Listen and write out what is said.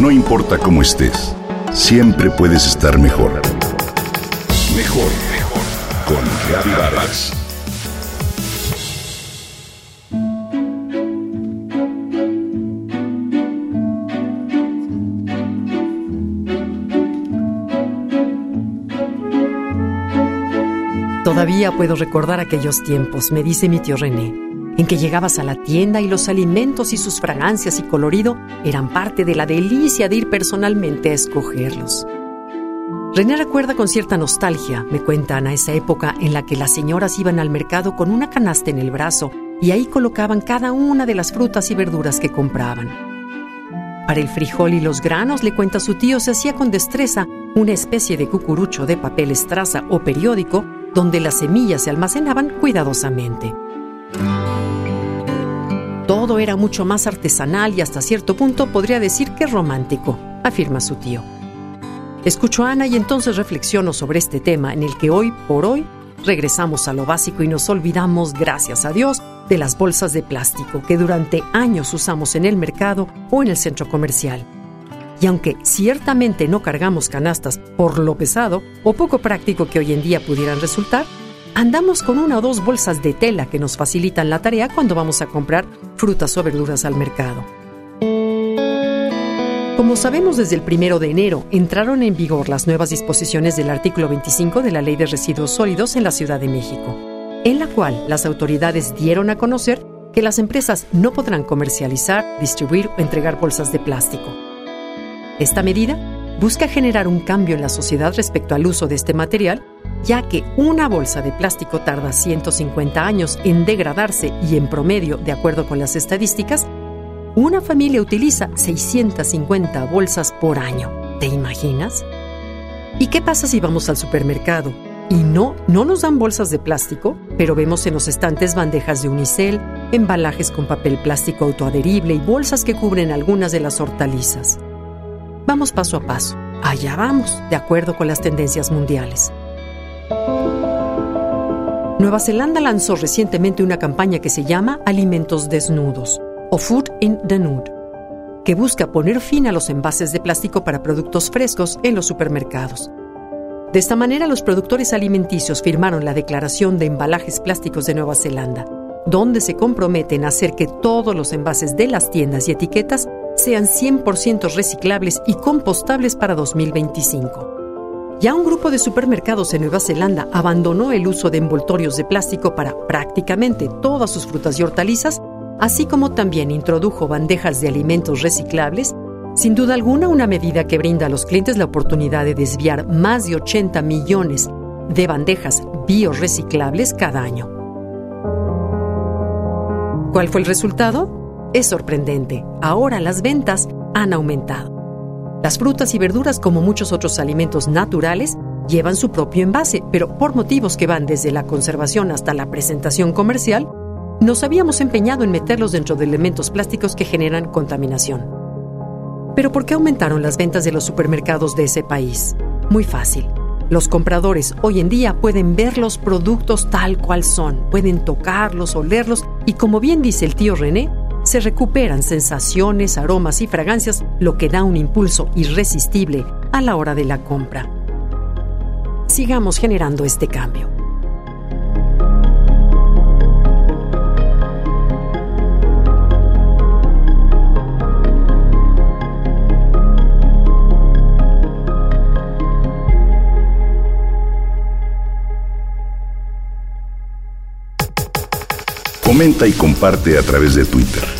No importa cómo estés, siempre puedes estar mejor. Mejor, mejor. Con Vargas. Todavía puedo recordar aquellos tiempos, me dice mi tío René, en que llegabas a la tienda y los alimentos y sus fragancias y colorido eran parte de la delicia de ir personalmente a escogerlos. René recuerda con cierta nostalgia, me cuentan, a esa época en la que las señoras iban al mercado con una canasta en el brazo y ahí colocaban cada una de las frutas y verduras que compraban. Para el frijol y los granos, le cuenta su tío, se hacía con destreza una especie de cucurucho de papel estraza o periódico donde las semillas se almacenaban cuidadosamente. Era mucho más artesanal y hasta cierto punto podría decir que romántico, afirma su tío. Escucho a Ana y entonces reflexiono sobre este tema en el que hoy por hoy regresamos a lo básico y nos olvidamos, gracias a Dios, de las bolsas de plástico que durante años usamos en el mercado o en el centro comercial. Y aunque ciertamente no cargamos canastas por lo pesado o poco práctico que hoy en día pudieran resultar, andamos con una o dos bolsas de tela que nos facilitan la tarea cuando vamos a comprar frutas o verduras al mercado. Como sabemos, desde el primero de enero entraron en vigor las nuevas disposiciones del artículo 25 de la Ley de Residuos Sólidos en la Ciudad de México, en la cual las autoridades dieron a conocer que las empresas no podrán comercializar, distribuir o entregar bolsas de plástico. Esta medida busca generar un cambio en la sociedad respecto al uso de este material, ya que una bolsa de plástico tarda 150 años en degradarse y en promedio, de acuerdo con las estadísticas, una familia utiliza 650 bolsas por año. ¿Te imaginas? ¿Y qué pasa si vamos al supermercado y no, no nos dan bolsas de plástico, pero vemos en los estantes bandejas de unicel, embalajes con papel plástico autoadherible y bolsas que cubren algunas de las hortalizas? Vamos paso a paso. Allá vamos, de acuerdo con las tendencias mundiales. Nueva Zelanda lanzó recientemente una campaña que se llama Alimentos Desnudos o Food in the Nude, que busca poner fin a los envases de plástico para productos frescos en los supermercados. De esta manera, los productores alimenticios firmaron la Declaración de Embalajes Plásticos de Nueva Zelanda, donde se comprometen a hacer que todos los envases de las tiendas y etiquetas sean 100% reciclables y compostables para 2025. Ya un grupo de supermercados en Nueva Zelanda abandonó el uso de envoltorios de plástico para prácticamente todas sus frutas y hortalizas, así como también introdujo bandejas de alimentos reciclables, sin duda alguna una medida que brinda a los clientes la oportunidad de desviar más de 80 millones de bandejas bioreciclables cada año. ¿Cuál fue el resultado? Es sorprendente, ahora las ventas han aumentado. Las frutas y verduras, como muchos otros alimentos naturales, llevan su propio envase, pero por motivos que van desde la conservación hasta la presentación comercial, nos habíamos empeñado en meterlos dentro de elementos plásticos que generan contaminación. Pero ¿por qué aumentaron las ventas de los supermercados de ese país? Muy fácil. Los compradores hoy en día pueden ver los productos tal cual son, pueden tocarlos, olerlos y como bien dice el tío René, se recuperan sensaciones, aromas y fragancias, lo que da un impulso irresistible a la hora de la compra. Sigamos generando este cambio. Comenta y comparte a través de Twitter.